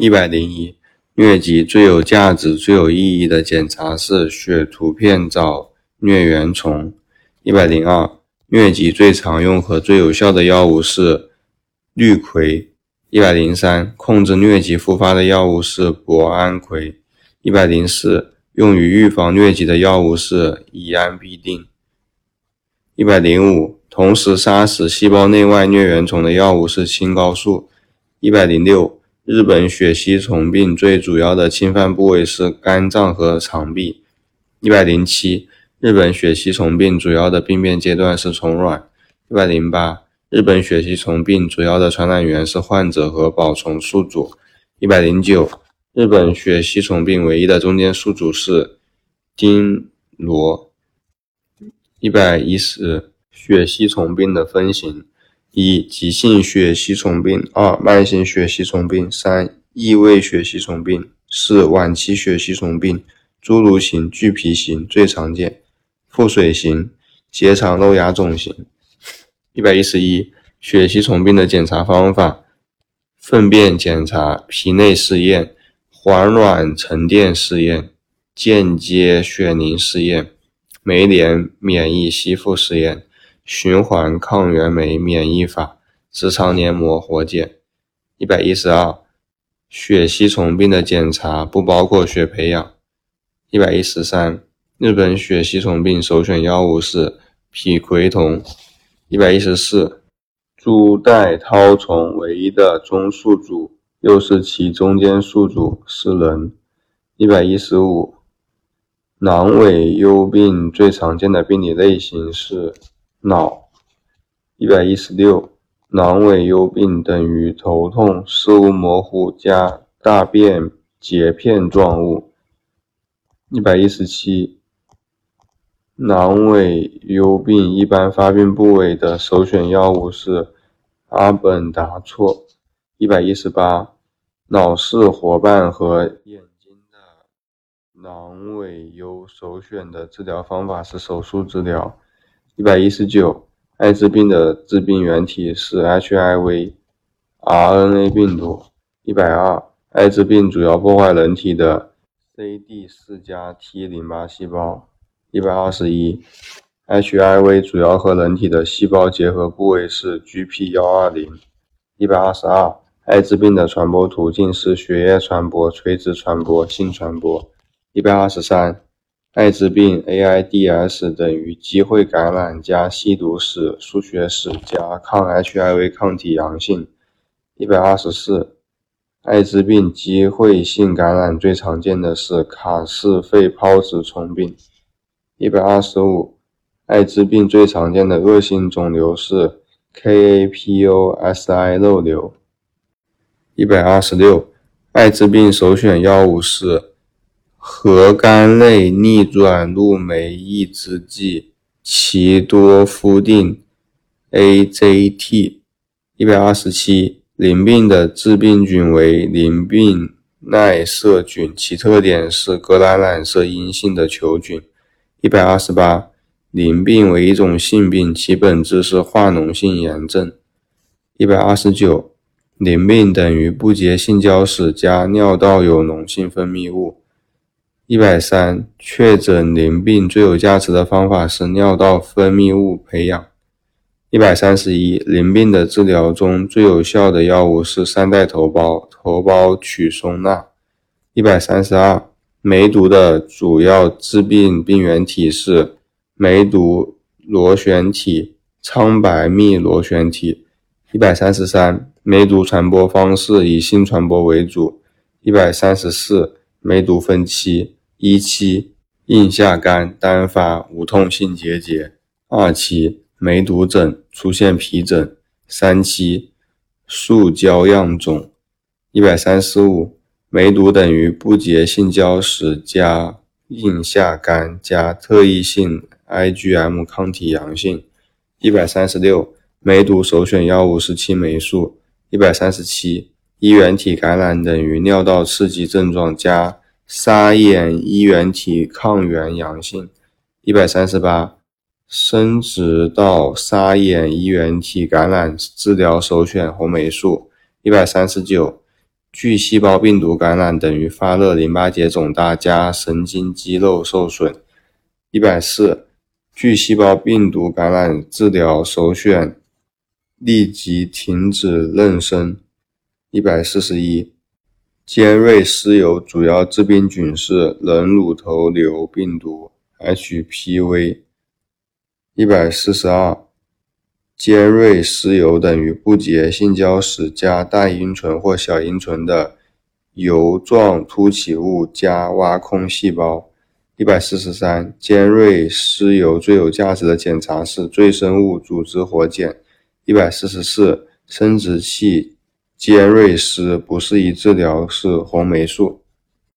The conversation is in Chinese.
一百零一，疟疾最有价值、最有意义的检查是血图片找疟原虫。一百零二，疟疾最常用和最有效的药物是氯喹。一百零三，控制疟疾复发的药物是博安喹。一百零四，用于预防疟疾的药物是乙胺必定。一百零五，同时杀死细胞内外疟原虫的药物是青蒿素。一百零六。日本血吸虫病最主要的侵犯部位是肝脏和肠壁。一百零七，日本血吸虫病主要的病变阶段是虫卵。一百零八，日本血吸虫病主要的传染源是患者和保虫宿主。一百零九，日本血吸虫病唯一的中间宿主是丁螺。一百一十，血吸虫病的分型。一、急性血吸虫病；二、慢性血吸虫病；三、异位血吸虫病；四、晚期血吸虫病。侏儒型、巨皮型最常见，腹水型、结肠漏芽肿型。一百一十一、血吸虫病的检查方法：粪便检查、皮内试验、环卵沉淀试验、间接血凝试验、酶联免疫吸附试验。循环抗原酶免疫法，直肠黏膜活检。一百一十二，血吸虫病的检查不包括血培养。一百一十三，日本血吸虫病首选药物是吡喹酮。一百一十四，珠带绦虫唯一的中宿主，又是其中间宿主是人。一百一十五，囊尾疣病最常见的病理类型是。脑一百一十六，阑尾幽病等于头痛、视物模糊加大便结片状物。一百一十七，阑尾幽病一般发病部位的首选药物是阿苯达唑。一百一十八，脑室活瓣和眼睛的囊尾幽首选的治疗方法是手术治疗。一百一十九，艾滋病的致病原体是 HIV RNA 病毒。一百二，艾滋病主要破坏人体的 CD 四加 T 淋巴细胞。一百二十一，HIV 主要和人体的细胞结合部位是 GP 幺二零。一百二十二，艾滋病的传播途径是血液传播、垂直传播、性传播。一百二十三。艾滋病 AIDS 等于机会感染加吸毒史、输血史加抗 HIV 抗体阳性。一百二十四，艾滋病机会性感染最常见的是卡氏肺泡子虫病。一百二十五，艾滋病最常见的恶性肿瘤是 KAPOSI 肉瘤。一百二十六，艾滋病首选药物是。核苷类逆转录酶抑制剂齐多夫定 （AZT）。一百二十七，淋病的致病菌为淋病耐色菌，其特点是革兰染色阴性的球菌。一百二十八，淋病为一种性病，其本质是化脓性炎症。一百二十九，淋病等于不洁性交史加尿道有脓性分泌物。一百三，确诊淋病最有价值的方法是尿道分泌物培养。一百三十一，淋病的治疗中最有效的药物是三代头孢，头孢曲松钠。一百三十二，梅毒的主要致病病原体是梅毒螺旋体、苍白密螺旋体。一百三十三，梅毒传播方式以性传播为主。一百三十四，梅毒分期。一期硬下疳单发无痛性结节，二期梅毒疹出现皮疹，三期树胶样肿。一百三十五，梅毒等于不洁性交史加硬下疳加特异性 IgM 抗体阳性。一百三十六，梅毒首选药物是青霉素。一百三十七，衣原体感染等于尿道刺激症状加。沙眼衣原体抗原阳性，一百三十八，生殖道沙眼衣原体感染治疗首选红霉素，一百三十九，巨细胞病毒感染等于发热、淋巴结肿大加神经肌肉受损。一百四，巨细胞病毒感染治疗首选立即停止妊娠。一百四十一，尖锐湿疣主要致病菌是人乳头瘤病毒 （HPV）。一百四十二。尖锐湿疣等于不洁性交时加大阴唇或小阴唇的疣状突起物加挖空细胞。一百四十三，尖锐湿疣最有价值的检查是赘生物组织活检。一百四十四，生殖器尖锐湿不适宜治疗是红霉素。